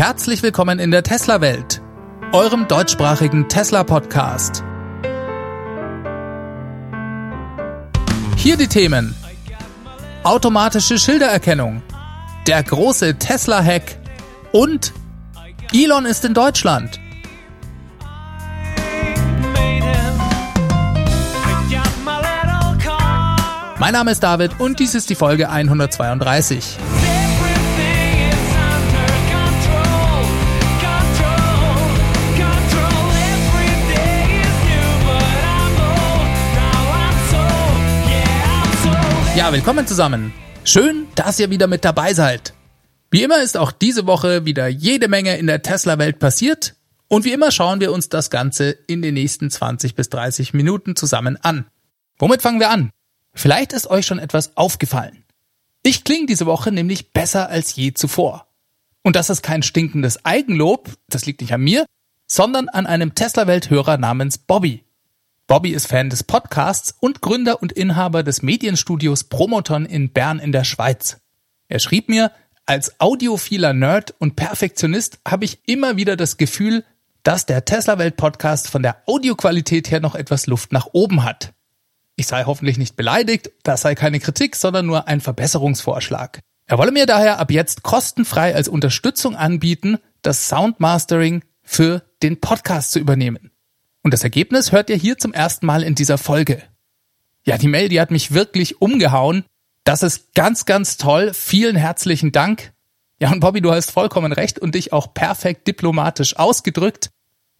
Herzlich willkommen in der Tesla-Welt, eurem deutschsprachigen Tesla-Podcast. Hier die Themen. Automatische Schildererkennung, der große Tesla-Hack und Elon ist in Deutschland. Mein Name ist David und dies ist die Folge 132. Ja, willkommen zusammen. Schön, dass ihr wieder mit dabei seid. Wie immer ist auch diese Woche wieder jede Menge in der Tesla-Welt passiert und wie immer schauen wir uns das Ganze in den nächsten 20 bis 30 Minuten zusammen an. Womit fangen wir an? Vielleicht ist euch schon etwas aufgefallen. Ich klinge diese Woche nämlich besser als je zuvor. Und das ist kein stinkendes Eigenlob, das liegt nicht an mir, sondern an einem Tesla-Welthörer namens Bobby. Bobby ist Fan des Podcasts und Gründer und Inhaber des Medienstudios Promoton in Bern in der Schweiz. Er schrieb mir, als audiophiler Nerd und Perfektionist habe ich immer wieder das Gefühl, dass der Tesla Welt Podcast von der Audioqualität her noch etwas Luft nach oben hat. Ich sei hoffentlich nicht beleidigt, das sei keine Kritik, sondern nur ein Verbesserungsvorschlag. Er wolle mir daher ab jetzt kostenfrei als Unterstützung anbieten, das Soundmastering für den Podcast zu übernehmen. Und das Ergebnis hört ihr hier zum ersten Mal in dieser Folge. Ja, die Mail, die hat mich wirklich umgehauen. Das ist ganz, ganz toll. Vielen herzlichen Dank. Ja, und Bobby, du hast vollkommen recht und dich auch perfekt diplomatisch ausgedrückt.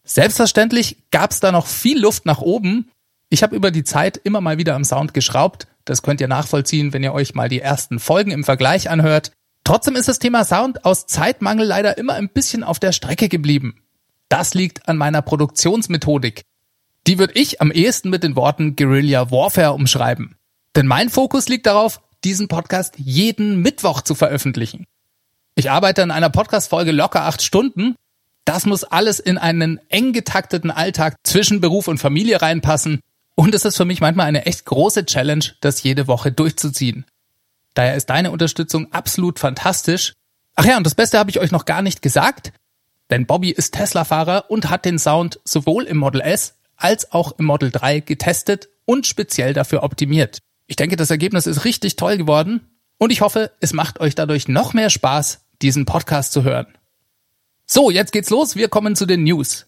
Selbstverständlich gab es da noch viel Luft nach oben. Ich habe über die Zeit immer mal wieder am Sound geschraubt. Das könnt ihr nachvollziehen, wenn ihr euch mal die ersten Folgen im Vergleich anhört. Trotzdem ist das Thema Sound aus Zeitmangel leider immer ein bisschen auf der Strecke geblieben. Das liegt an meiner Produktionsmethodik. Die würde ich am ehesten mit den Worten Guerilla Warfare umschreiben. Denn mein Fokus liegt darauf, diesen Podcast jeden Mittwoch zu veröffentlichen. Ich arbeite an einer Podcast-Folge locker acht Stunden. Das muss alles in einen eng getakteten Alltag zwischen Beruf und Familie reinpassen. Und es ist für mich manchmal eine echt große Challenge, das jede Woche durchzuziehen. Daher ist deine Unterstützung absolut fantastisch. Ach ja, und das Beste habe ich euch noch gar nicht gesagt. Denn Bobby ist Tesla-Fahrer und hat den Sound sowohl im Model S als auch im Model 3 getestet und speziell dafür optimiert. Ich denke, das Ergebnis ist richtig toll geworden und ich hoffe, es macht euch dadurch noch mehr Spaß, diesen Podcast zu hören. So, jetzt geht's los. Wir kommen zu den News.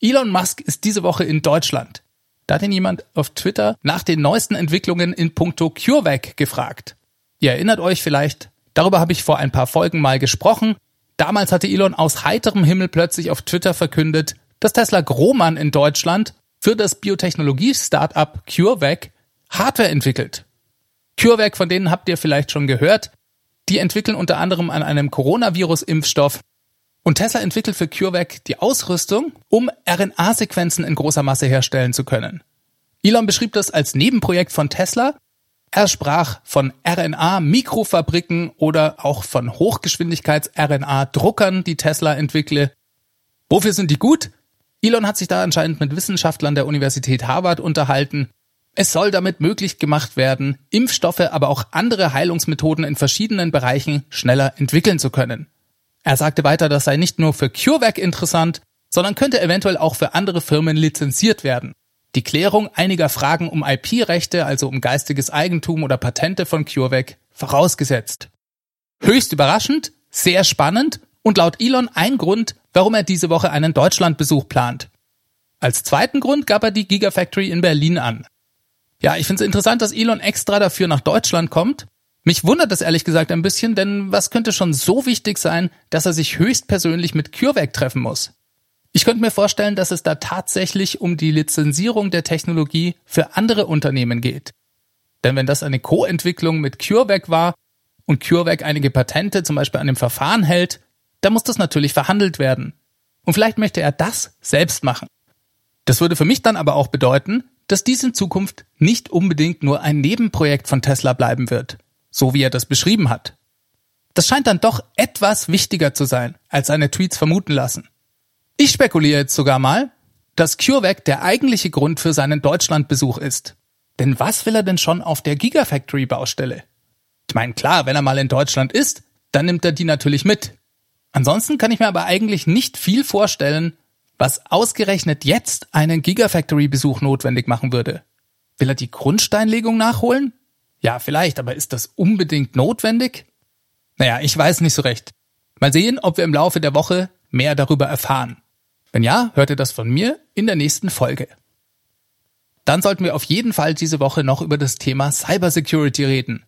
Elon Musk ist diese Woche in Deutschland. Da hat ihn jemand auf Twitter nach den neuesten Entwicklungen in puncto CureVac gefragt. Ihr erinnert euch vielleicht, darüber habe ich vor ein paar Folgen mal gesprochen Damals hatte Elon aus heiterem Himmel plötzlich auf Twitter verkündet, dass Tesla Grohmann in Deutschland für das Biotechnologie-Startup CureVac Hardware entwickelt. CureVac, von denen habt ihr vielleicht schon gehört, die entwickeln unter anderem an einem Coronavirus-Impfstoff. Und Tesla entwickelt für CureVac die Ausrüstung, um RNA-Sequenzen in großer Masse herstellen zu können. Elon beschrieb das als Nebenprojekt von Tesla er sprach von RNA-Mikrofabriken oder auch von Hochgeschwindigkeits-RNA-Druckern, die Tesla entwickle. Wofür sind die gut? Elon hat sich da anscheinend mit Wissenschaftlern der Universität Harvard unterhalten. Es soll damit möglich gemacht werden, Impfstoffe, aber auch andere Heilungsmethoden in verschiedenen Bereichen schneller entwickeln zu können. Er sagte weiter, das sei nicht nur für CureVac interessant, sondern könnte eventuell auch für andere Firmen lizenziert werden die Klärung einiger Fragen um IP-Rechte, also um geistiges Eigentum oder Patente von CureVac, vorausgesetzt. Höchst überraschend, sehr spannend und laut Elon ein Grund, warum er diese Woche einen Deutschlandbesuch plant. Als zweiten Grund gab er die Gigafactory in Berlin an. Ja, ich finde es interessant, dass Elon extra dafür nach Deutschland kommt. Mich wundert das ehrlich gesagt ein bisschen, denn was könnte schon so wichtig sein, dass er sich höchstpersönlich mit CureVac treffen muss? Ich könnte mir vorstellen, dass es da tatsächlich um die Lizenzierung der Technologie für andere Unternehmen geht. Denn wenn das eine Co-Entwicklung mit CureVac war und CureVac einige Patente zum Beispiel an dem Verfahren hält, dann muss das natürlich verhandelt werden. Und vielleicht möchte er das selbst machen. Das würde für mich dann aber auch bedeuten, dass dies in Zukunft nicht unbedingt nur ein Nebenprojekt von Tesla bleiben wird, so wie er das beschrieben hat. Das scheint dann doch etwas wichtiger zu sein, als seine Tweets vermuten lassen. Ich spekuliere jetzt sogar mal, dass CureVac der eigentliche Grund für seinen Deutschlandbesuch ist. Denn was will er denn schon auf der Gigafactory Baustelle? Ich meine, klar, wenn er mal in Deutschland ist, dann nimmt er die natürlich mit. Ansonsten kann ich mir aber eigentlich nicht viel vorstellen, was ausgerechnet jetzt einen Gigafactory-Besuch notwendig machen würde. Will er die Grundsteinlegung nachholen? Ja, vielleicht, aber ist das unbedingt notwendig? Naja, ich weiß nicht so recht. Mal sehen, ob wir im Laufe der Woche mehr darüber erfahren. Wenn ja, hört ihr das von mir in der nächsten Folge. Dann sollten wir auf jeden Fall diese Woche noch über das Thema Cybersecurity reden.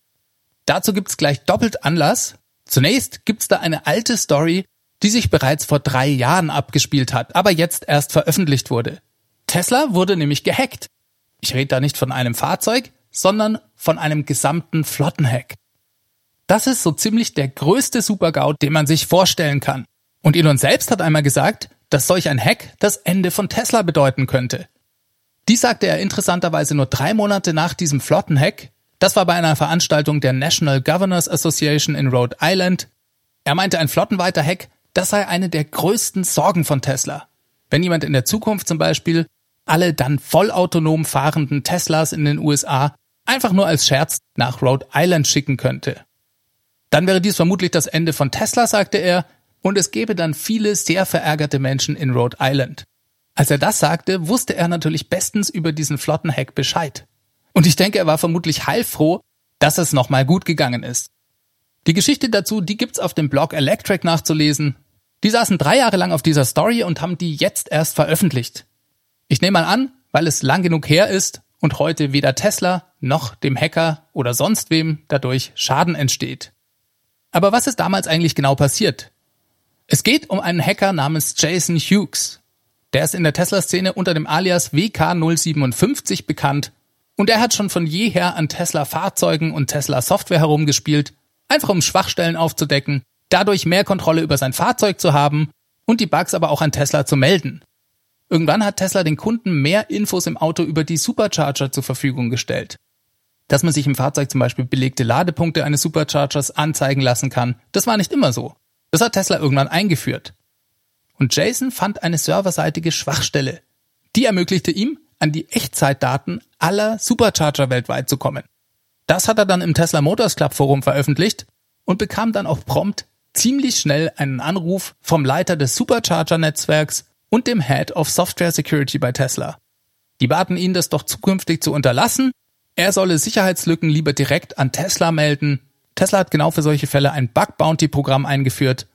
Dazu gibt's gleich doppelt Anlass. Zunächst gibt's da eine alte Story, die sich bereits vor drei Jahren abgespielt hat, aber jetzt erst veröffentlicht wurde. Tesla wurde nämlich gehackt. Ich rede da nicht von einem Fahrzeug, sondern von einem gesamten Flottenhack. Das ist so ziemlich der größte Supergau, den man sich vorstellen kann. Und Elon selbst hat einmal gesagt, dass solch ein Hack das Ende von Tesla bedeuten könnte. Dies sagte er interessanterweise nur drei Monate nach diesem Flottenhack. Das war bei einer Veranstaltung der National Governors Association in Rhode Island. Er meinte, ein flottenweiter Hack, das sei eine der größten Sorgen von Tesla. Wenn jemand in der Zukunft zum Beispiel alle dann vollautonom fahrenden Teslas in den USA einfach nur als Scherz nach Rhode Island schicken könnte. Dann wäre dies vermutlich das Ende von Tesla, sagte er, und es gäbe dann viele sehr verärgerte Menschen in Rhode Island. Als er das sagte, wusste er natürlich bestens über diesen flotten Hack Bescheid. Und ich denke, er war vermutlich heilfroh, dass es nochmal gut gegangen ist. Die Geschichte dazu, die gibt's auf dem Blog Electric nachzulesen. Die saßen drei Jahre lang auf dieser Story und haben die jetzt erst veröffentlicht. Ich nehme mal an, weil es lang genug her ist und heute weder Tesla noch dem Hacker oder sonst wem dadurch Schaden entsteht. Aber was ist damals eigentlich genau passiert? Es geht um einen Hacker namens Jason Hughes. Der ist in der Tesla-Szene unter dem Alias WK057 bekannt und er hat schon von jeher an Tesla-Fahrzeugen und Tesla-Software herumgespielt, einfach um Schwachstellen aufzudecken, dadurch mehr Kontrolle über sein Fahrzeug zu haben und die Bugs aber auch an Tesla zu melden. Irgendwann hat Tesla den Kunden mehr Infos im Auto über die Supercharger zur Verfügung gestellt. Dass man sich im Fahrzeug zum Beispiel belegte Ladepunkte eines Superchargers anzeigen lassen kann, das war nicht immer so. Das hat Tesla irgendwann eingeführt. Und Jason fand eine serverseitige Schwachstelle. Die ermöglichte ihm, an die Echtzeitdaten aller Supercharger weltweit zu kommen. Das hat er dann im Tesla Motors Club Forum veröffentlicht und bekam dann auch prompt ziemlich schnell einen Anruf vom Leiter des Supercharger-Netzwerks und dem Head of Software Security bei Tesla. Die baten ihn, das doch zukünftig zu unterlassen. Er solle Sicherheitslücken lieber direkt an Tesla melden Tesla hat genau für solche Fälle ein Bug-Bounty-Programm eingeführt.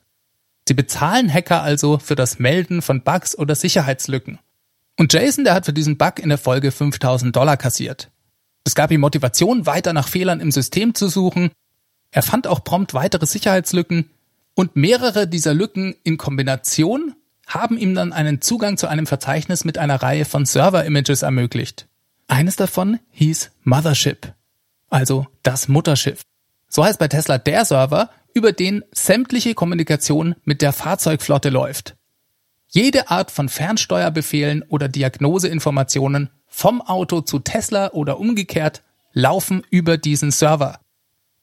Sie bezahlen Hacker also für das Melden von Bugs oder Sicherheitslücken. Und Jason, der hat für diesen Bug in der Folge 5000 Dollar kassiert. Es gab ihm Motivation, weiter nach Fehlern im System zu suchen. Er fand auch prompt weitere Sicherheitslücken und mehrere dieser Lücken in Kombination haben ihm dann einen Zugang zu einem Verzeichnis mit einer Reihe von Server-Images ermöglicht. Eines davon hieß Mothership, also das Mutterschiff. So heißt bei Tesla der Server, über den sämtliche Kommunikation mit der Fahrzeugflotte läuft. Jede Art von Fernsteuerbefehlen oder Diagnoseinformationen vom Auto zu Tesla oder umgekehrt laufen über diesen Server.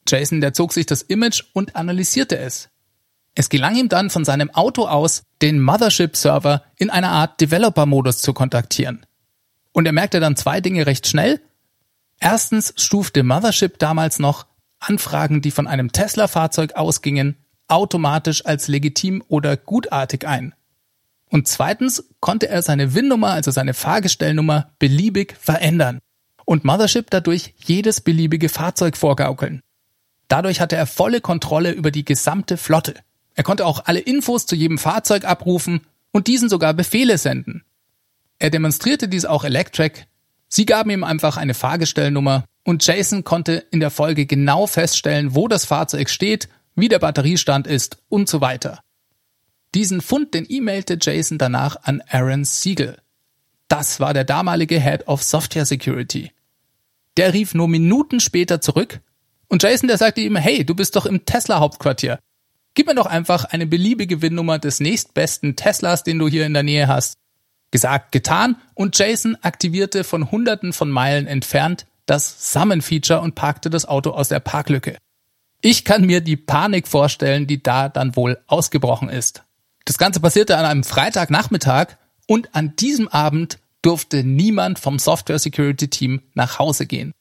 Jason, der zog sich das Image und analysierte es. Es gelang ihm dann von seinem Auto aus, den Mothership-Server in einer Art Developer-Modus zu kontaktieren. Und er merkte dann zwei Dinge recht schnell. Erstens stufte Mothership damals noch Anfragen, die von einem Tesla-Fahrzeug ausgingen, automatisch als legitim oder gutartig ein. Und zweitens konnte er seine WIN-Nummer, also seine Fahrgestellnummer, beliebig verändern und Mothership dadurch jedes beliebige Fahrzeug vorgaukeln. Dadurch hatte er volle Kontrolle über die gesamte Flotte. Er konnte auch alle Infos zu jedem Fahrzeug abrufen und diesen sogar Befehle senden. Er demonstrierte dies auch Electric. Sie gaben ihm einfach eine Fahrgestellnummer und Jason konnte in der Folge genau feststellen, wo das Fahrzeug steht, wie der Batteriestand ist und so weiter. Diesen Fund, den e-mailte Jason danach an Aaron Siegel. Das war der damalige Head of Software Security. Der rief nur Minuten später zurück und Jason, der sagte ihm, hey, du bist doch im Tesla Hauptquartier. Gib mir doch einfach eine beliebige WIN-Nummer des nächstbesten Teslas, den du hier in der Nähe hast. Gesagt, getan und Jason aktivierte von hunderten von Meilen entfernt das Summon-Feature und parkte das Auto aus der Parklücke. Ich kann mir die Panik vorstellen, die da dann wohl ausgebrochen ist. Das Ganze passierte an einem Freitagnachmittag und an diesem Abend durfte niemand vom Software Security Team nach Hause gehen.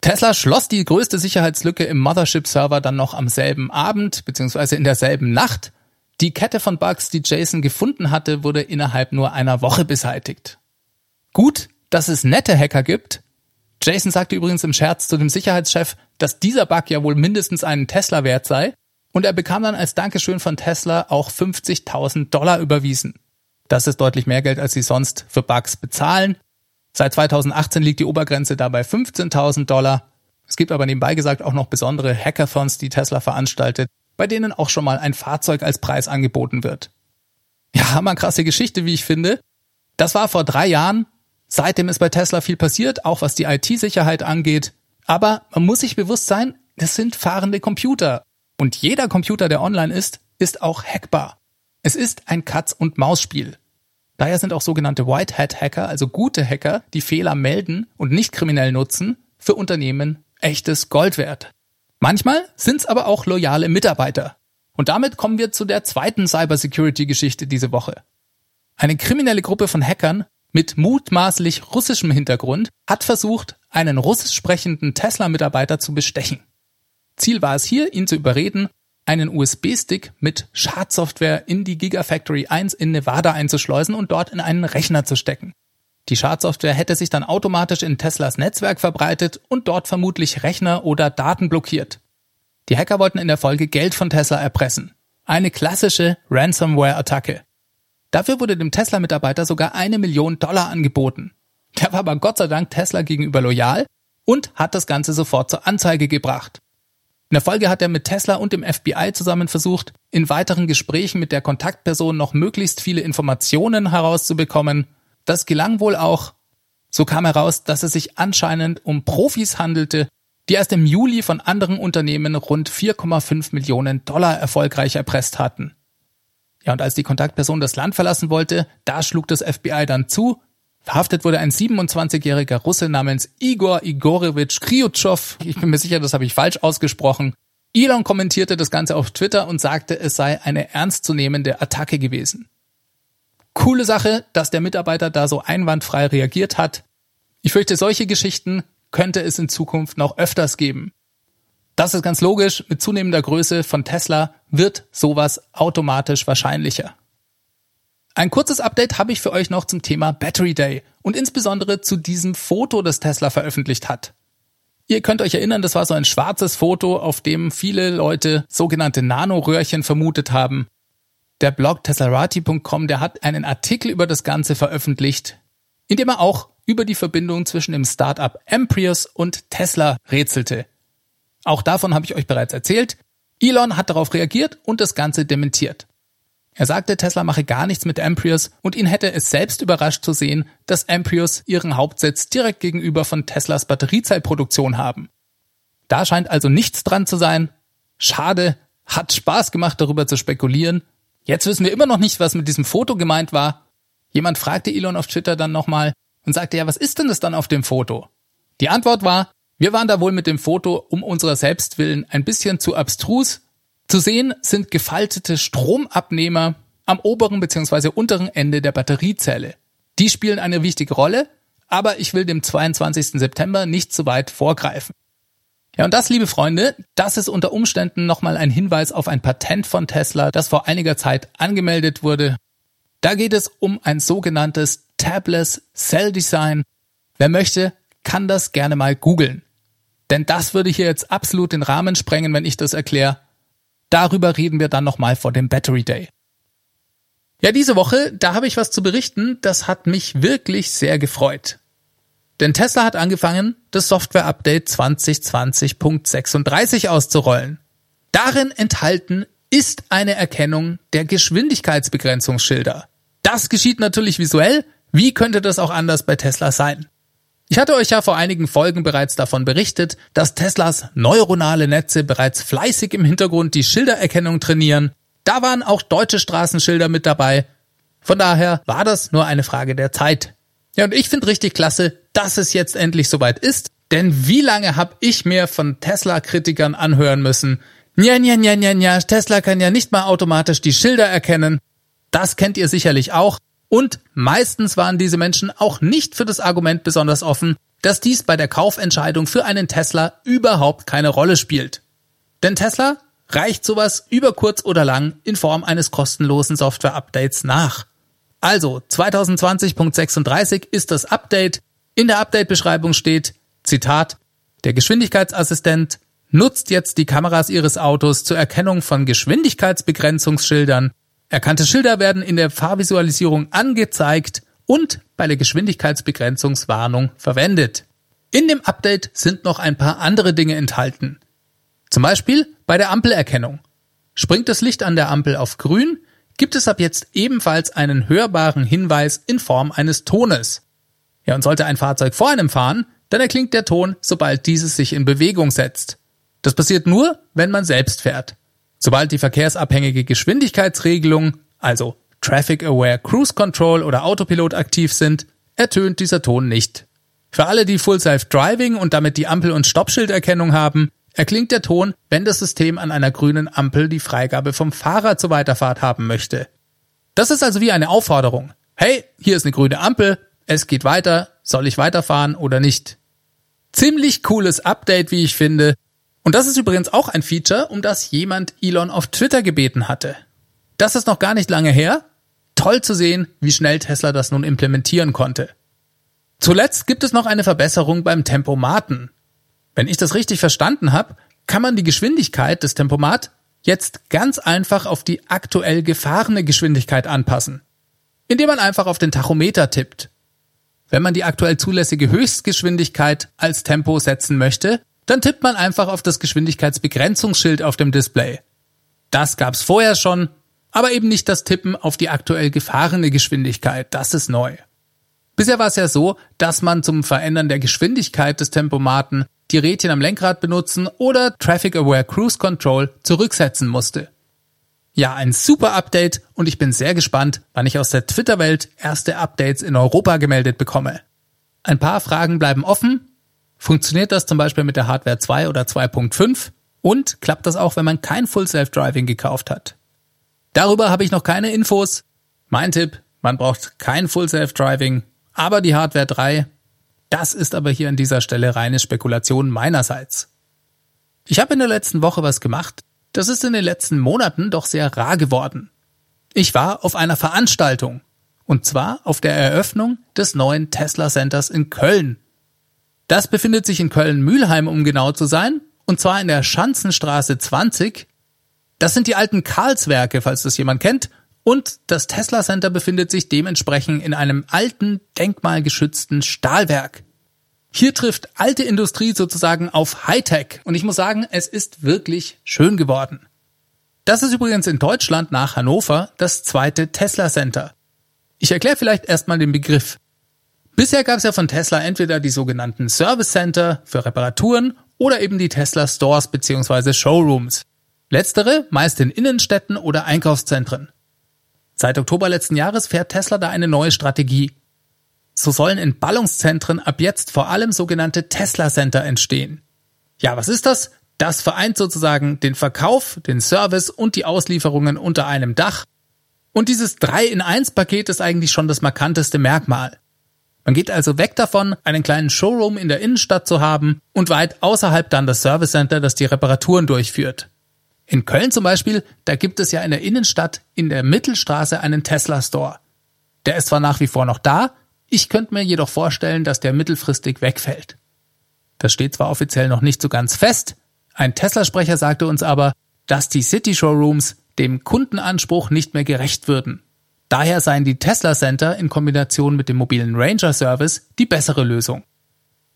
Tesla schloss die größte Sicherheitslücke im Mothership Server dann noch am selben Abend bzw. in derselben Nacht. Die Kette von Bugs, die Jason gefunden hatte, wurde innerhalb nur einer Woche beseitigt. Gut, dass es nette Hacker gibt. Jason sagte übrigens im Scherz zu dem Sicherheitschef, dass dieser Bug ja wohl mindestens einen Tesla wert sei. Und er bekam dann als Dankeschön von Tesla auch 50.000 Dollar überwiesen. Das ist deutlich mehr Geld, als sie sonst für Bugs bezahlen. Seit 2018 liegt die Obergrenze dabei 15.000 Dollar. Es gibt aber nebenbei gesagt auch noch besondere Hackathons, die Tesla veranstaltet, bei denen auch schon mal ein Fahrzeug als Preis angeboten wird. Ja, hammer krasse Geschichte, wie ich finde. Das war vor drei Jahren. Seitdem ist bei Tesla viel passiert, auch was die IT-Sicherheit angeht. Aber man muss sich bewusst sein, das sind fahrende Computer. Und jeder Computer, der online ist, ist auch hackbar. Es ist ein Katz- und Maus-Spiel. Daher sind auch sogenannte White Hat Hacker, also gute Hacker, die Fehler melden und nicht kriminell nutzen, für Unternehmen echtes Gold wert. Manchmal sind es aber auch loyale Mitarbeiter. Und damit kommen wir zu der zweiten Cybersecurity-Geschichte diese Woche. Eine kriminelle Gruppe von Hackern mit mutmaßlich russischem Hintergrund hat versucht, einen russisch sprechenden Tesla-Mitarbeiter zu bestechen. Ziel war es hier, ihn zu überreden, einen USB-Stick mit Schadsoftware in die Gigafactory 1 in Nevada einzuschleusen und dort in einen Rechner zu stecken. Die Schadsoftware hätte sich dann automatisch in Teslas Netzwerk verbreitet und dort vermutlich Rechner oder Daten blockiert. Die Hacker wollten in der Folge Geld von Tesla erpressen. Eine klassische Ransomware-Attacke. Dafür wurde dem Tesla-Mitarbeiter sogar eine Million Dollar angeboten. Der war aber Gott sei Dank Tesla gegenüber loyal und hat das Ganze sofort zur Anzeige gebracht. In der Folge hat er mit Tesla und dem FBI zusammen versucht, in weiteren Gesprächen mit der Kontaktperson noch möglichst viele Informationen herauszubekommen. Das gelang wohl auch. So kam heraus, dass es sich anscheinend um Profis handelte, die erst im Juli von anderen Unternehmen rund 4,5 Millionen Dollar erfolgreich erpresst hatten. Ja, und als die Kontaktperson das Land verlassen wollte, da schlug das FBI dann zu Verhaftet wurde ein 27-jähriger Russe namens Igor Igorevich Kryutschow. Ich bin mir sicher, das habe ich falsch ausgesprochen. Elon kommentierte das Ganze auf Twitter und sagte, es sei eine ernstzunehmende Attacke gewesen. Coole Sache, dass der Mitarbeiter da so einwandfrei reagiert hat. Ich fürchte, solche Geschichten könnte es in Zukunft noch öfters geben. Das ist ganz logisch, mit zunehmender Größe von Tesla wird sowas automatisch wahrscheinlicher. Ein kurzes Update habe ich für euch noch zum Thema Battery Day und insbesondere zu diesem Foto, das Tesla veröffentlicht hat. Ihr könnt euch erinnern, das war so ein schwarzes Foto, auf dem viele Leute sogenannte Nanoröhrchen vermutet haben. Der Blog teslarati.com, der hat einen Artikel über das Ganze veröffentlicht, in dem er auch über die Verbindung zwischen dem Startup Amprius und Tesla rätselte. Auch davon habe ich euch bereits erzählt. Elon hat darauf reagiert und das Ganze dementiert. Er sagte, Tesla mache gar nichts mit Amprius und ihn hätte es selbst überrascht zu sehen, dass Amprius ihren Hauptsitz direkt gegenüber von Teslas Batteriezellproduktion haben. Da scheint also nichts dran zu sein. Schade, hat Spaß gemacht, darüber zu spekulieren. Jetzt wissen wir immer noch nicht, was mit diesem Foto gemeint war. Jemand fragte Elon auf Twitter dann nochmal und sagte, ja, was ist denn das dann auf dem Foto? Die Antwort war, wir waren da wohl mit dem Foto um unserer selbst willen ein bisschen zu abstrus zu sehen sind gefaltete Stromabnehmer am oberen bzw. unteren Ende der Batteriezelle. Die spielen eine wichtige Rolle, aber ich will dem 22. September nicht zu weit vorgreifen. Ja, und das, liebe Freunde, das ist unter Umständen nochmal ein Hinweis auf ein Patent von Tesla, das vor einiger Zeit angemeldet wurde. Da geht es um ein sogenanntes Tabless Cell Design. Wer möchte, kann das gerne mal googeln. Denn das würde hier jetzt absolut den Rahmen sprengen, wenn ich das erkläre. Darüber reden wir dann nochmal vor dem Battery Day. Ja, diese Woche, da habe ich was zu berichten, das hat mich wirklich sehr gefreut. Denn Tesla hat angefangen, das Software-Update 2020.36 auszurollen. Darin enthalten ist eine Erkennung der Geschwindigkeitsbegrenzungsschilder. Das geschieht natürlich visuell. Wie könnte das auch anders bei Tesla sein? Ich hatte euch ja vor einigen Folgen bereits davon berichtet, dass Teslas neuronale Netze bereits fleißig im Hintergrund die Schildererkennung trainieren. Da waren auch deutsche Straßenschilder mit dabei. Von daher war das nur eine Frage der Zeit. Ja, und ich finde richtig klasse, dass es jetzt endlich soweit ist. Denn wie lange habe ich mir von Tesla-Kritikern anhören müssen? Nja, nja, nja, nja, nja, Tesla kann ja nicht mal automatisch die Schilder erkennen. Das kennt ihr sicherlich auch. Und meistens waren diese Menschen auch nicht für das Argument besonders offen, dass dies bei der Kaufentscheidung für einen Tesla überhaupt keine Rolle spielt. Denn Tesla reicht sowas über kurz oder lang in Form eines kostenlosen Software-Updates nach. Also 2020.36 ist das Update. In der Update-Beschreibung steht, Zitat, der Geschwindigkeitsassistent nutzt jetzt die Kameras Ihres Autos zur Erkennung von Geschwindigkeitsbegrenzungsschildern. Erkannte Schilder werden in der Fahrvisualisierung angezeigt und bei der Geschwindigkeitsbegrenzungswarnung verwendet. In dem Update sind noch ein paar andere Dinge enthalten. Zum Beispiel bei der Ampelerkennung. Springt das Licht an der Ampel auf grün, gibt es ab jetzt ebenfalls einen hörbaren Hinweis in Form eines Tones. Ja, und sollte ein Fahrzeug vor einem fahren, dann erklingt der Ton, sobald dieses sich in Bewegung setzt. Das passiert nur, wenn man selbst fährt. Sobald die verkehrsabhängige Geschwindigkeitsregelung, also Traffic Aware Cruise Control oder Autopilot aktiv sind, ertönt dieser Ton nicht. Für alle, die Full Self Driving und damit die Ampel- und Stoppschilderkennung haben, erklingt der Ton, wenn das System an einer grünen Ampel die Freigabe vom Fahrer zur Weiterfahrt haben möchte. Das ist also wie eine Aufforderung. Hey, hier ist eine grüne Ampel, es geht weiter, soll ich weiterfahren oder nicht? Ziemlich cooles Update, wie ich finde. Und das ist übrigens auch ein Feature, um das jemand Elon auf Twitter gebeten hatte. Das ist noch gar nicht lange her. Toll zu sehen, wie schnell Tesla das nun implementieren konnte. Zuletzt gibt es noch eine Verbesserung beim Tempomaten. Wenn ich das richtig verstanden habe, kann man die Geschwindigkeit des Tempomat jetzt ganz einfach auf die aktuell gefahrene Geschwindigkeit anpassen, indem man einfach auf den Tachometer tippt. Wenn man die aktuell zulässige Höchstgeschwindigkeit als Tempo setzen möchte, dann tippt man einfach auf das Geschwindigkeitsbegrenzungsschild auf dem Display. Das gab's vorher schon, aber eben nicht das Tippen auf die aktuell gefahrene Geschwindigkeit, das ist neu. Bisher war es ja so, dass man zum Verändern der Geschwindigkeit des Tempomaten die Rädchen am Lenkrad benutzen oder Traffic Aware Cruise Control zurücksetzen musste. Ja, ein super Update und ich bin sehr gespannt, wann ich aus der Twitter-Welt erste Updates in Europa gemeldet bekomme. Ein paar Fragen bleiben offen. Funktioniert das zum Beispiel mit der Hardware 2 oder 2.5? Und klappt das auch, wenn man kein Full Self-Driving gekauft hat? Darüber habe ich noch keine Infos. Mein Tipp, man braucht kein Full Self-Driving, aber die Hardware 3, das ist aber hier an dieser Stelle reine Spekulation meinerseits. Ich habe in der letzten Woche was gemacht, das ist in den letzten Monaten doch sehr rar geworden. Ich war auf einer Veranstaltung, und zwar auf der Eröffnung des neuen Tesla Centers in Köln. Das befindet sich in Köln-Mülheim, um genau zu sein, und zwar in der Schanzenstraße 20. Das sind die alten Karlswerke, falls das jemand kennt, und das Tesla Center befindet sich dementsprechend in einem alten, denkmalgeschützten Stahlwerk. Hier trifft alte Industrie sozusagen auf Hightech und ich muss sagen, es ist wirklich schön geworden. Das ist übrigens in Deutschland nach Hannover das zweite Tesla Center. Ich erkläre vielleicht erstmal den Begriff. Bisher gab es ja von Tesla entweder die sogenannten Service Center für Reparaturen oder eben die Tesla Stores bzw. Showrooms. Letztere meist in Innenstädten oder Einkaufszentren. Seit Oktober letzten Jahres fährt Tesla da eine neue Strategie. So sollen in Ballungszentren ab jetzt vor allem sogenannte Tesla Center entstehen. Ja, was ist das? Das vereint sozusagen den Verkauf, den Service und die Auslieferungen unter einem Dach. Und dieses 3 in 1 Paket ist eigentlich schon das markanteste Merkmal. Man geht also weg davon, einen kleinen Showroom in der Innenstadt zu haben und weit außerhalb dann das Service Center, das die Reparaturen durchführt. In Köln zum Beispiel, da gibt es ja in der Innenstadt in der Mittelstraße einen Tesla Store. Der ist zwar nach wie vor noch da, ich könnte mir jedoch vorstellen, dass der mittelfristig wegfällt. Das steht zwar offiziell noch nicht so ganz fest, ein Tesla-Sprecher sagte uns aber, dass die City Showrooms dem Kundenanspruch nicht mehr gerecht würden. Daher seien die Tesla Center in Kombination mit dem mobilen Ranger Service die bessere Lösung.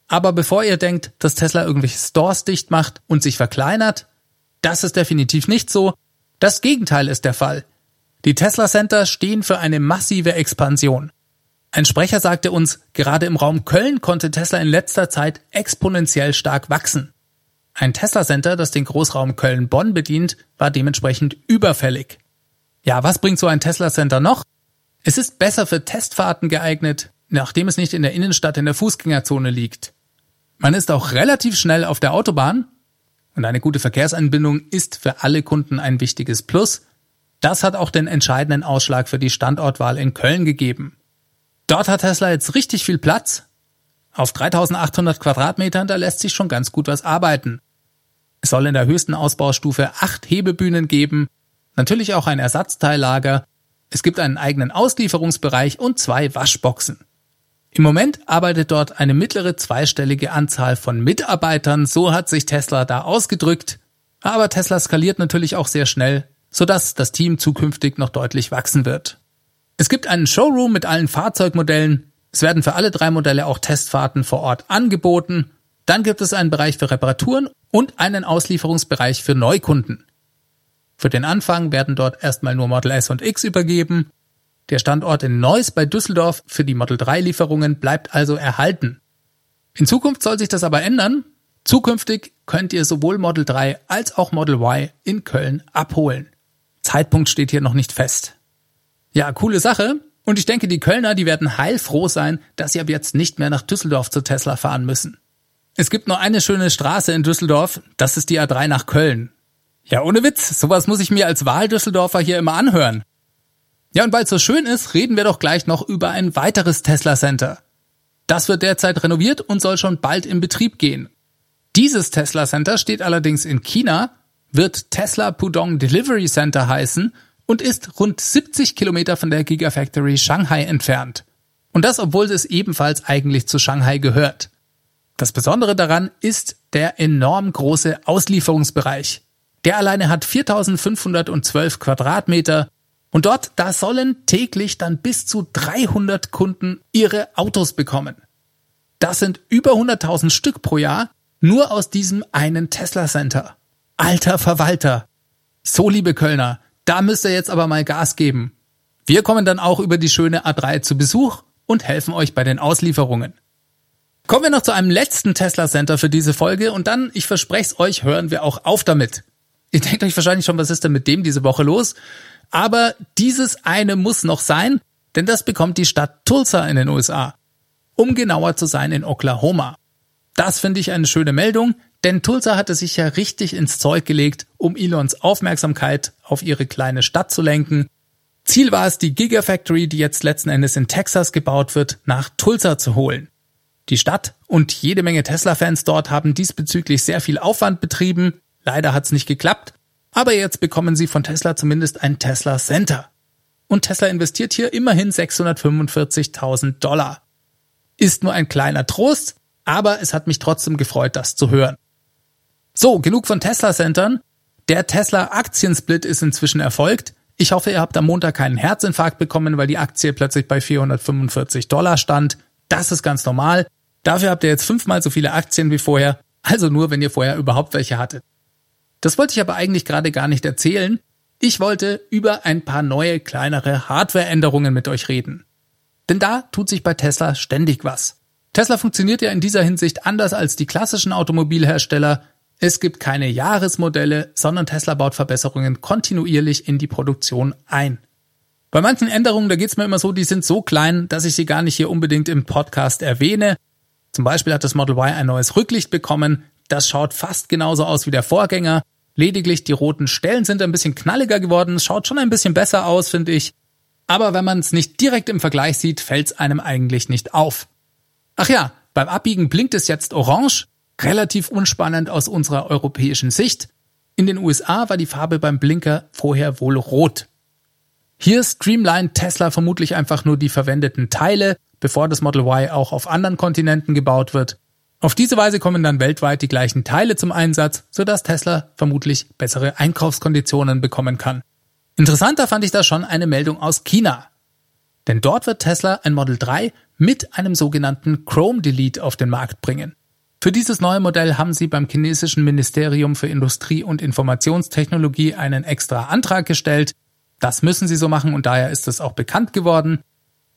Aber bevor ihr denkt, dass Tesla irgendwelche Stores dicht macht und sich verkleinert, das ist definitiv nicht so. Das Gegenteil ist der Fall. Die Tesla Center stehen für eine massive Expansion. Ein Sprecher sagte uns, gerade im Raum Köln konnte Tesla in letzter Zeit exponentiell stark wachsen. Ein Tesla Center, das den Großraum Köln-Bonn bedient, war dementsprechend überfällig. Ja, was bringt so ein Tesla Center noch? Es ist besser für Testfahrten geeignet, nachdem es nicht in der Innenstadt in der Fußgängerzone liegt. Man ist auch relativ schnell auf der Autobahn und eine gute Verkehrsanbindung ist für alle Kunden ein wichtiges Plus. Das hat auch den entscheidenden Ausschlag für die Standortwahl in Köln gegeben. Dort hat Tesla jetzt richtig viel Platz. Auf 3800 Quadratmetern, da lässt sich schon ganz gut was arbeiten. Es soll in der höchsten Ausbaustufe acht Hebebühnen geben, natürlich auch ein Ersatzteillager, es gibt einen eigenen Auslieferungsbereich und zwei Waschboxen. Im Moment arbeitet dort eine mittlere zweistellige Anzahl von Mitarbeitern, so hat sich Tesla da ausgedrückt. Aber Tesla skaliert natürlich auch sehr schnell, sodass das Team zukünftig noch deutlich wachsen wird. Es gibt einen Showroom mit allen Fahrzeugmodellen. Es werden für alle drei Modelle auch Testfahrten vor Ort angeboten. Dann gibt es einen Bereich für Reparaturen und einen Auslieferungsbereich für Neukunden. Für den Anfang werden dort erstmal nur Model S und X übergeben. Der Standort in Neuss bei Düsseldorf für die Model 3 Lieferungen bleibt also erhalten. In Zukunft soll sich das aber ändern. Zukünftig könnt ihr sowohl Model 3 als auch Model Y in Köln abholen. Zeitpunkt steht hier noch nicht fest. Ja, coole Sache. Und ich denke, die Kölner, die werden heilfroh sein, dass sie ab jetzt nicht mehr nach Düsseldorf zu Tesla fahren müssen. Es gibt nur eine schöne Straße in Düsseldorf, das ist die A3 nach Köln. Ja, ohne Witz, sowas muss ich mir als Wahldüsseldorfer hier immer anhören. Ja, und weil es so schön ist, reden wir doch gleich noch über ein weiteres Tesla Center. Das wird derzeit renoviert und soll schon bald in Betrieb gehen. Dieses Tesla Center steht allerdings in China, wird Tesla Pudong Delivery Center heißen und ist rund 70 Kilometer von der Gigafactory Shanghai entfernt. Und das, obwohl es ebenfalls eigentlich zu Shanghai gehört. Das Besondere daran ist der enorm große Auslieferungsbereich. Der alleine hat 4512 Quadratmeter und dort, da sollen täglich dann bis zu 300 Kunden ihre Autos bekommen. Das sind über 100.000 Stück pro Jahr nur aus diesem einen Tesla Center. Alter Verwalter. So, liebe Kölner, da müsst ihr jetzt aber mal Gas geben. Wir kommen dann auch über die schöne A3 zu Besuch und helfen euch bei den Auslieferungen. Kommen wir noch zu einem letzten Tesla Center für diese Folge und dann, ich verspreche es euch, hören wir auch auf damit. Ihr denkt euch wahrscheinlich schon, was ist denn mit dem diese Woche los? Aber dieses eine muss noch sein, denn das bekommt die Stadt Tulsa in den USA. Um genauer zu sein in Oklahoma. Das finde ich eine schöne Meldung, denn Tulsa hatte sich ja richtig ins Zeug gelegt, um Elons Aufmerksamkeit auf ihre kleine Stadt zu lenken. Ziel war es, die Gigafactory, die jetzt letzten Endes in Texas gebaut wird, nach Tulsa zu holen. Die Stadt und jede Menge Tesla-Fans dort haben diesbezüglich sehr viel Aufwand betrieben, Leider hat's nicht geklappt, aber jetzt bekommen Sie von Tesla zumindest ein Tesla Center. Und Tesla investiert hier immerhin 645.000 Dollar. Ist nur ein kleiner Trost, aber es hat mich trotzdem gefreut, das zu hören. So, genug von Tesla-Centern. Der Tesla-Aktiensplit ist inzwischen erfolgt. Ich hoffe, ihr habt am Montag keinen Herzinfarkt bekommen, weil die Aktie plötzlich bei 445 Dollar stand. Das ist ganz normal. Dafür habt ihr jetzt fünfmal so viele Aktien wie vorher. Also nur, wenn ihr vorher überhaupt welche hattet. Das wollte ich aber eigentlich gerade gar nicht erzählen. Ich wollte über ein paar neue, kleinere Hardware-Änderungen mit euch reden. Denn da tut sich bei Tesla ständig was. Tesla funktioniert ja in dieser Hinsicht anders als die klassischen Automobilhersteller. Es gibt keine Jahresmodelle, sondern Tesla baut Verbesserungen kontinuierlich in die Produktion ein. Bei manchen Änderungen, da geht's mir immer so, die sind so klein, dass ich sie gar nicht hier unbedingt im Podcast erwähne. Zum Beispiel hat das Model Y ein neues Rücklicht bekommen. Das schaut fast genauso aus wie der Vorgänger. Lediglich die roten Stellen sind ein bisschen knalliger geworden. Es schaut schon ein bisschen besser aus, finde ich. Aber wenn man es nicht direkt im Vergleich sieht, fällt es einem eigentlich nicht auf. Ach ja, beim Abbiegen blinkt es jetzt orange. Relativ unspannend aus unserer europäischen Sicht. In den USA war die Farbe beim Blinker vorher wohl rot. Hier streamlined Tesla vermutlich einfach nur die verwendeten Teile, bevor das Model Y auch auf anderen Kontinenten gebaut wird. Auf diese Weise kommen dann weltweit die gleichen Teile zum Einsatz, sodass Tesla vermutlich bessere Einkaufskonditionen bekommen kann. Interessanter fand ich da schon eine Meldung aus China. Denn dort wird Tesla ein Model 3 mit einem sogenannten Chrome Delete auf den Markt bringen. Für dieses neue Modell haben sie beim chinesischen Ministerium für Industrie und Informationstechnologie einen extra Antrag gestellt. Das müssen sie so machen und daher ist es auch bekannt geworden.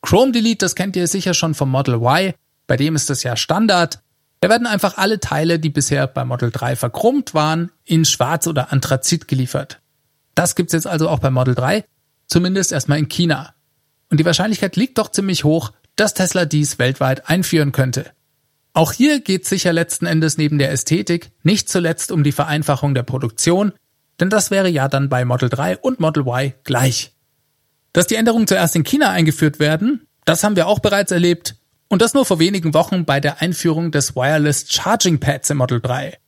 Chrome Delete, das kennt ihr sicher schon vom Model Y, bei dem ist es ja Standard. Da werden einfach alle Teile, die bisher bei Model 3 verchromt waren, in Schwarz oder Anthrazit geliefert. Das gibt's jetzt also auch bei Model 3, zumindest erstmal in China. Und die Wahrscheinlichkeit liegt doch ziemlich hoch, dass Tesla dies weltweit einführen könnte. Auch hier geht sicher letzten Endes neben der Ästhetik nicht zuletzt um die Vereinfachung der Produktion, denn das wäre ja dann bei Model 3 und Model Y gleich. Dass die Änderungen zuerst in China eingeführt werden, das haben wir auch bereits erlebt, und das nur vor wenigen Wochen bei der Einführung des Wireless Charging Pads im Model 3.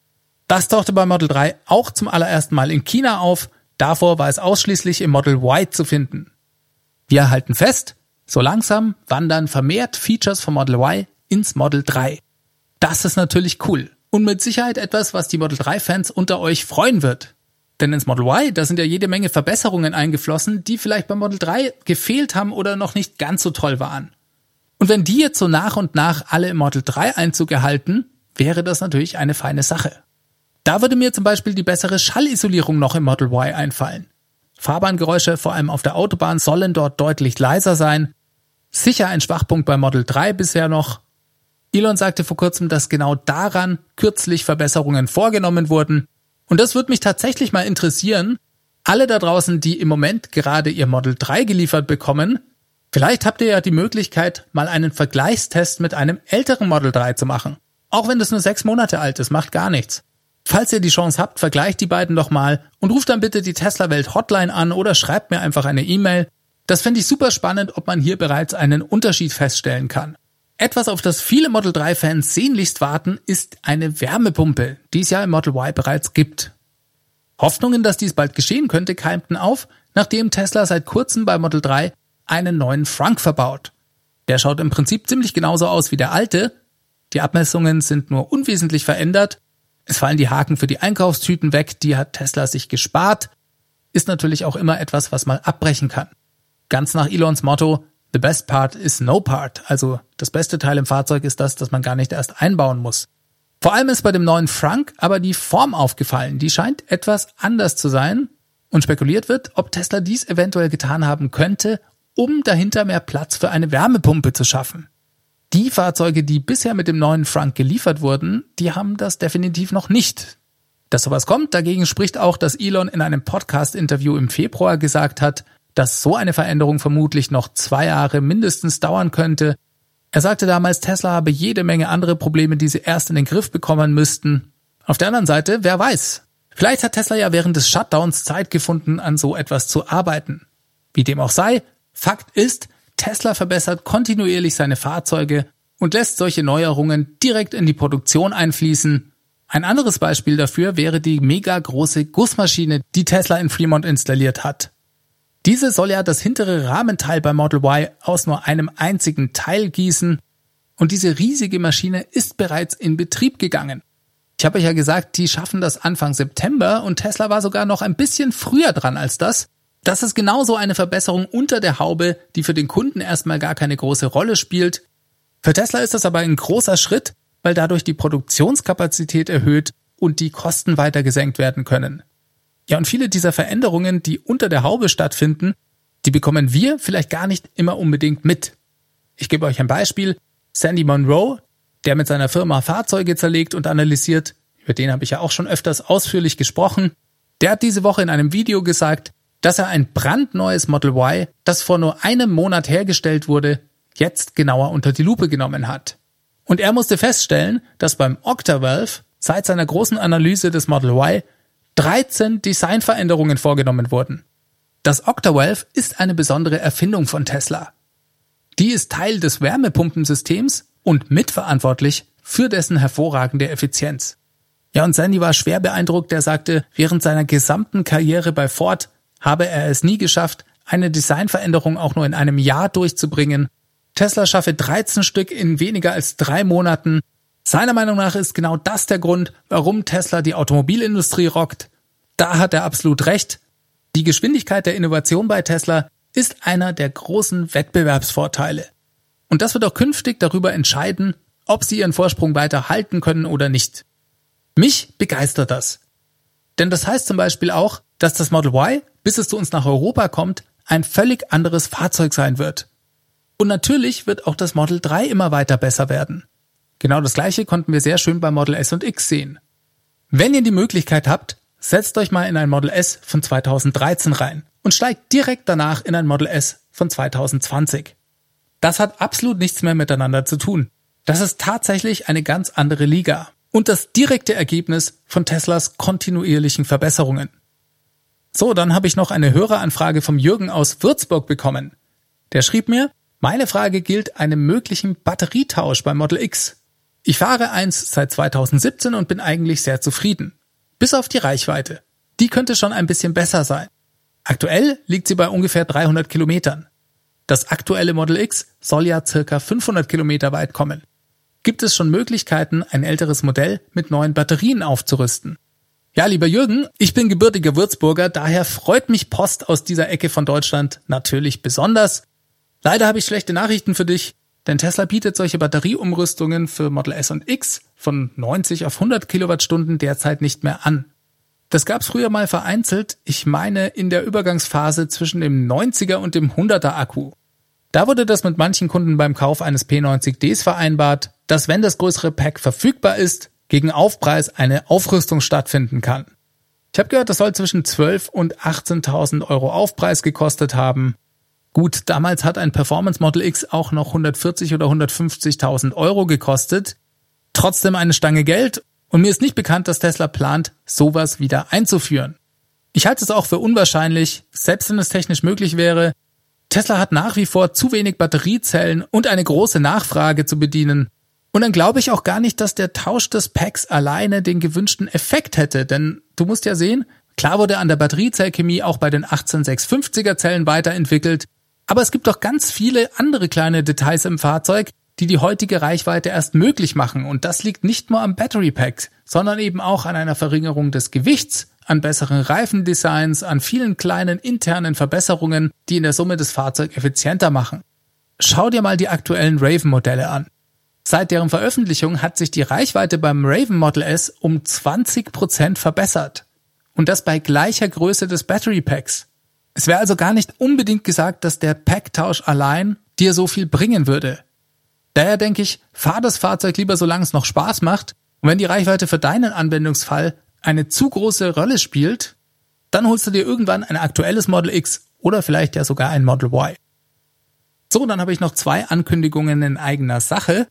Das tauchte bei Model 3 auch zum allerersten Mal in China auf, davor war es ausschließlich im Model Y zu finden. Wir halten fest, so langsam wandern vermehrt Features vom Model Y ins Model 3. Das ist natürlich cool und mit Sicherheit etwas, was die Model 3 Fans unter euch freuen wird. Denn ins Model Y, da sind ja jede Menge Verbesserungen eingeflossen, die vielleicht beim Model 3 gefehlt haben oder noch nicht ganz so toll waren. Und wenn die jetzt so nach und nach alle im Model 3 Einzug erhalten, wäre das natürlich eine feine Sache. Da würde mir zum Beispiel die bessere Schallisolierung noch im Model Y einfallen. Fahrbahngeräusche, vor allem auf der Autobahn, sollen dort deutlich leiser sein. Sicher ein Schwachpunkt bei Model 3 bisher noch. Elon sagte vor kurzem, dass genau daran kürzlich Verbesserungen vorgenommen wurden. Und das würde mich tatsächlich mal interessieren. Alle da draußen, die im Moment gerade ihr Model 3 geliefert bekommen, vielleicht habt ihr ja die Möglichkeit, mal einen Vergleichstest mit einem älteren Model 3 zu machen. Auch wenn das nur sechs Monate alt ist, macht gar nichts. Falls ihr die Chance habt, vergleicht die beiden doch mal und ruft dann bitte die Tesla Welt Hotline an oder schreibt mir einfach eine E-Mail. Das fände ich super spannend, ob man hier bereits einen Unterschied feststellen kann. Etwas, auf das viele Model 3 Fans sehnlichst warten, ist eine Wärmepumpe, die es ja im Model Y bereits gibt. Hoffnungen, dass dies bald geschehen könnte, keimten auf, nachdem Tesla seit kurzem bei Model 3 einen neuen Frunk verbaut. Der schaut im Prinzip ziemlich genauso aus wie der alte. Die Abmessungen sind nur unwesentlich verändert. Es fallen die Haken für die Einkaufstüten weg, die hat Tesla sich gespart. Ist natürlich auch immer etwas, was mal abbrechen kann. Ganz nach Elons Motto, The best part is no part. Also das beste Teil im Fahrzeug ist das, das man gar nicht erst einbauen muss. Vor allem ist bei dem neuen Frank aber die Form aufgefallen. Die scheint etwas anders zu sein. Und spekuliert wird, ob Tesla dies eventuell getan haben könnte, um dahinter mehr Platz für eine Wärmepumpe zu schaffen. Die Fahrzeuge, die bisher mit dem neuen Frank geliefert wurden, die haben das definitiv noch nicht. Dass sowas kommt, dagegen spricht auch, dass Elon in einem Podcast-Interview im Februar gesagt hat, dass so eine Veränderung vermutlich noch zwei Jahre mindestens dauern könnte. Er sagte damals, Tesla habe jede Menge andere Probleme, die sie erst in den Griff bekommen müssten. Auf der anderen Seite, wer weiß? Vielleicht hat Tesla ja während des Shutdowns Zeit gefunden, an so etwas zu arbeiten. Wie dem auch sei, Fakt ist, Tesla verbessert kontinuierlich seine Fahrzeuge und lässt solche Neuerungen direkt in die Produktion einfließen. Ein anderes Beispiel dafür wäre die mega große Gussmaschine, die Tesla in Fremont installiert hat. Diese soll ja das hintere Rahmenteil bei Model Y aus nur einem einzigen Teil gießen und diese riesige Maschine ist bereits in Betrieb gegangen. Ich habe euch ja gesagt, die schaffen das Anfang September und Tesla war sogar noch ein bisschen früher dran als das. Das ist genauso eine Verbesserung unter der Haube, die für den Kunden erstmal gar keine große Rolle spielt. Für Tesla ist das aber ein großer Schritt, weil dadurch die Produktionskapazität erhöht und die Kosten weiter gesenkt werden können. Ja, und viele dieser Veränderungen, die unter der Haube stattfinden, die bekommen wir vielleicht gar nicht immer unbedingt mit. Ich gebe euch ein Beispiel. Sandy Monroe, der mit seiner Firma Fahrzeuge zerlegt und analysiert, über den habe ich ja auch schon öfters ausführlich gesprochen, der hat diese Woche in einem Video gesagt, dass er ein brandneues Model Y, das vor nur einem Monat hergestellt wurde, jetzt genauer unter die Lupe genommen hat. Und er musste feststellen, dass beim Octavalve seit seiner großen Analyse des Model Y 13 Designveränderungen vorgenommen wurden. Das Octavalve ist eine besondere Erfindung von Tesla. Die ist Teil des Wärmepumpensystems und mitverantwortlich für dessen hervorragende Effizienz. Ja, und Sandy war schwer beeindruckt, er sagte, während seiner gesamten Karriere bei Ford habe er es nie geschafft, eine Designveränderung auch nur in einem Jahr durchzubringen. Tesla schaffe 13 Stück in weniger als drei Monaten seiner Meinung nach ist genau das der Grund, warum Tesla die Automobilindustrie rockt. Da hat er absolut recht. Die Geschwindigkeit der Innovation bei Tesla ist einer der großen Wettbewerbsvorteile. Und das wird auch künftig darüber entscheiden, ob sie ihren Vorsprung weiter halten können oder nicht. Mich begeistert das. Denn das heißt zum Beispiel auch, dass das Model Y, bis es zu uns nach Europa kommt, ein völlig anderes Fahrzeug sein wird. Und natürlich wird auch das Model 3 immer weiter besser werden. Genau das gleiche konnten wir sehr schön bei Model S und X sehen. Wenn ihr die Möglichkeit habt, setzt euch mal in ein Model S von 2013 rein und steigt direkt danach in ein Model S von 2020. Das hat absolut nichts mehr miteinander zu tun. Das ist tatsächlich eine ganz andere Liga und das direkte Ergebnis von Teslas kontinuierlichen Verbesserungen. So, dann habe ich noch eine Höreranfrage vom Jürgen aus Würzburg bekommen. Der schrieb mir, meine Frage gilt einem möglichen Batterietausch beim Model X. Ich fahre eins seit 2017 und bin eigentlich sehr zufrieden. Bis auf die Reichweite. Die könnte schon ein bisschen besser sein. Aktuell liegt sie bei ungefähr 300 Kilometern. Das aktuelle Model X soll ja circa 500 Kilometer weit kommen. Gibt es schon Möglichkeiten, ein älteres Modell mit neuen Batterien aufzurüsten? Ja, lieber Jürgen, ich bin gebürtiger Würzburger, daher freut mich Post aus dieser Ecke von Deutschland natürlich besonders. Leider habe ich schlechte Nachrichten für dich, denn Tesla bietet solche Batterieumrüstungen für Model S und X von 90 auf 100 Kilowattstunden derzeit nicht mehr an. Das gab's früher mal vereinzelt, ich meine in der Übergangsphase zwischen dem 90er und dem 100er Akku. Da wurde das mit manchen Kunden beim Kauf eines P90Ds vereinbart, dass wenn das größere Pack verfügbar ist, gegen Aufpreis eine Aufrüstung stattfinden kann. Ich habe gehört, das soll zwischen 12 und 18.000 Euro Aufpreis gekostet haben. Gut, damals hat ein Performance Model X auch noch 140 oder 150.000 Euro gekostet. Trotzdem eine Stange Geld und mir ist nicht bekannt, dass Tesla plant, sowas wieder einzuführen. Ich halte es auch für unwahrscheinlich, selbst wenn es technisch möglich wäre. Tesla hat nach wie vor zu wenig Batteriezellen und eine große Nachfrage zu bedienen. Und dann glaube ich auch gar nicht, dass der Tausch des Packs alleine den gewünschten Effekt hätte, denn du musst ja sehen, klar wurde an der Batteriezellchemie auch bei den 18650er Zellen weiterentwickelt, aber es gibt doch ganz viele andere kleine Details im Fahrzeug, die die heutige Reichweite erst möglich machen. Und das liegt nicht nur am Battery Pack, sondern eben auch an einer Verringerung des Gewichts, an besseren Reifendesigns, an vielen kleinen internen Verbesserungen, die in der Summe das Fahrzeug effizienter machen. Schau dir mal die aktuellen Raven-Modelle an. Seit deren Veröffentlichung hat sich die Reichweite beim Raven Model S um 20% verbessert. Und das bei gleicher Größe des Battery Packs. Es wäre also gar nicht unbedingt gesagt, dass der Packtausch allein dir so viel bringen würde. Daher denke ich, fahr das Fahrzeug lieber, solange es noch Spaß macht. Und wenn die Reichweite für deinen Anwendungsfall eine zu große Rolle spielt, dann holst du dir irgendwann ein aktuelles Model X oder vielleicht ja sogar ein Model Y. So, dann habe ich noch zwei Ankündigungen in eigener Sache.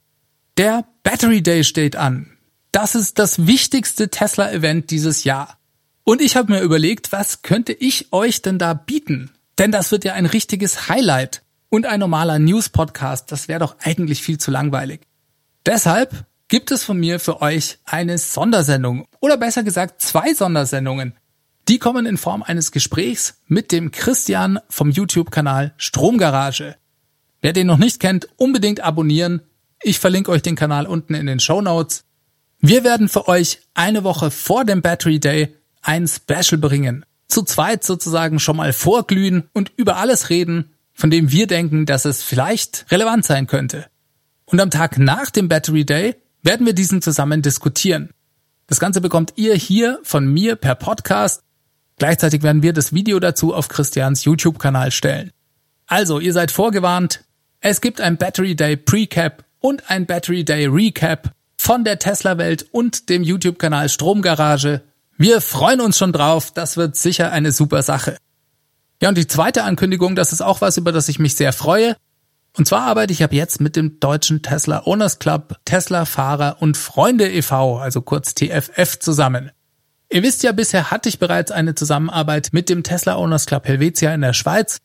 Der Battery Day steht an. Das ist das wichtigste Tesla-Event dieses Jahr. Und ich habe mir überlegt, was könnte ich euch denn da bieten? Denn das wird ja ein richtiges Highlight und ein normaler News-Podcast, das wäre doch eigentlich viel zu langweilig. Deshalb gibt es von mir für euch eine Sondersendung oder besser gesagt zwei Sondersendungen. Die kommen in Form eines Gesprächs mit dem Christian vom YouTube-Kanal Stromgarage. Wer den noch nicht kennt, unbedingt abonnieren. Ich verlinke euch den Kanal unten in den Show Notes. Wir werden für euch eine Woche vor dem Battery Day ein Special bringen. Zu zweit sozusagen schon mal vorglühen und über alles reden, von dem wir denken, dass es vielleicht relevant sein könnte. Und am Tag nach dem Battery Day werden wir diesen zusammen diskutieren. Das Ganze bekommt ihr hier von mir per Podcast. Gleichzeitig werden wir das Video dazu auf Christians YouTube-Kanal stellen. Also, ihr seid vorgewarnt. Es gibt ein Battery Day Precap und ein Battery Day Recap von der Tesla-Welt und dem YouTube-Kanal Stromgarage. Wir freuen uns schon drauf. Das wird sicher eine super Sache. Ja, und die zweite Ankündigung, das ist auch was, über das ich mich sehr freue. Und zwar arbeite ich ab jetzt mit dem deutschen Tesla Owners Club, Tesla Fahrer und Freunde e.V., also kurz TFF zusammen. Ihr wisst ja, bisher hatte ich bereits eine Zusammenarbeit mit dem Tesla Owners Club Helvetia in der Schweiz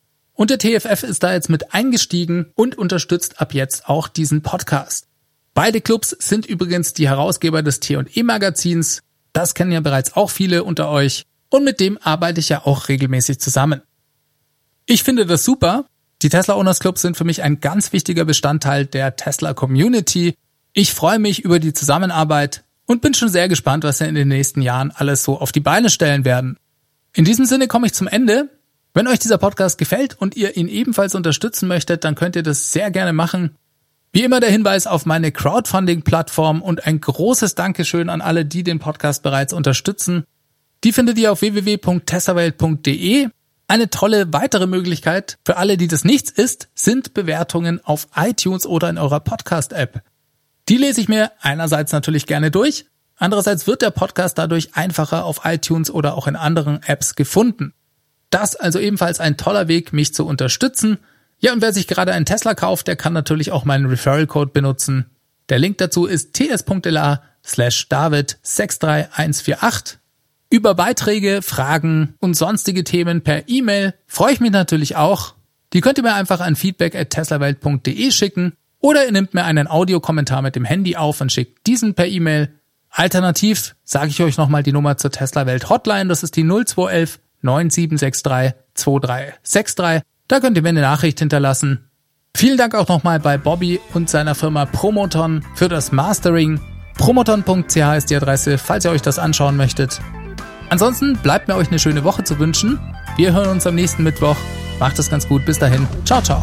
und der TFF ist da jetzt mit eingestiegen und unterstützt ab jetzt auch diesen Podcast. Beide Clubs sind übrigens die Herausgeber des T&E Magazins. Das kennen ja bereits auch viele unter euch und mit dem arbeite ich ja auch regelmäßig zusammen. Ich finde das super. Die Tesla Owners Clubs sind für mich ein ganz wichtiger Bestandteil der Tesla Community. Ich freue mich über die Zusammenarbeit und bin schon sehr gespannt, was wir in den nächsten Jahren alles so auf die Beine stellen werden. In diesem Sinne komme ich zum Ende. Wenn euch dieser Podcast gefällt und ihr ihn ebenfalls unterstützen möchtet, dann könnt ihr das sehr gerne machen. Wie immer der Hinweis auf meine Crowdfunding-Plattform und ein großes Dankeschön an alle, die den Podcast bereits unterstützen. Die findet ihr auf www.testawelt.de. Eine tolle weitere Möglichkeit für alle, die das nichts ist, sind Bewertungen auf iTunes oder in eurer Podcast-App. Die lese ich mir einerseits natürlich gerne durch, andererseits wird der Podcast dadurch einfacher auf iTunes oder auch in anderen Apps gefunden. Das also ebenfalls ein toller Weg, mich zu unterstützen. Ja, und wer sich gerade einen Tesla kauft, der kann natürlich auch meinen Referral-Code benutzen. Der Link dazu ist ts.la slash david 63148 über Beiträge, Fragen und sonstige Themen per E-Mail freue ich mich natürlich auch. Die könnt ihr mir einfach an feedback at teslawelt.de schicken oder ihr nehmt mir einen Audiokommentar mit dem Handy auf und schickt diesen per E-Mail. Alternativ sage ich euch nochmal die Nummer zur Tesla Welt Hotline. Das ist die 0211 9763 2363. Da könnt ihr mir eine Nachricht hinterlassen. Vielen Dank auch nochmal bei Bobby und seiner Firma Promoton für das Mastering. Promoton.ch ist die Adresse, falls ihr euch das anschauen möchtet. Ansonsten bleibt mir euch eine schöne Woche zu wünschen. Wir hören uns am nächsten Mittwoch. Macht es ganz gut. Bis dahin. Ciao, ciao.